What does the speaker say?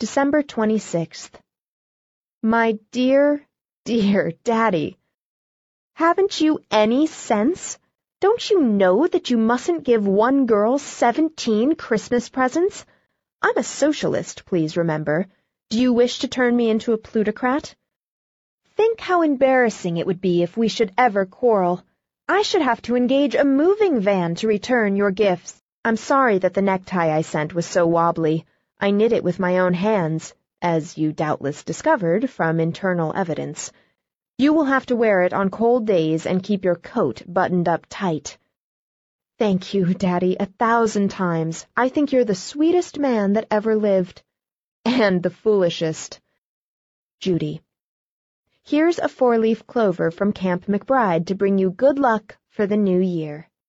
December 26th. My dear, dear Daddy, haven't you any sense? Don't you know that you mustn't give one girl seventeen Christmas presents? I'm a socialist, please remember. Do you wish to turn me into a plutocrat? Think how embarrassing it would be if we should ever quarrel. I should have to engage a moving van to return your gifts. I'm sorry that the necktie I sent was so wobbly. I knit it with my own hands, as you doubtless discovered from internal evidence. You will have to wear it on cold days and keep your coat buttoned up tight. Thank you, Daddy, a thousand times. I think you're the sweetest man that ever lived. And the foolishest. Judy. Here's a four-leaf clover from Camp McBride to bring you good luck for the new year.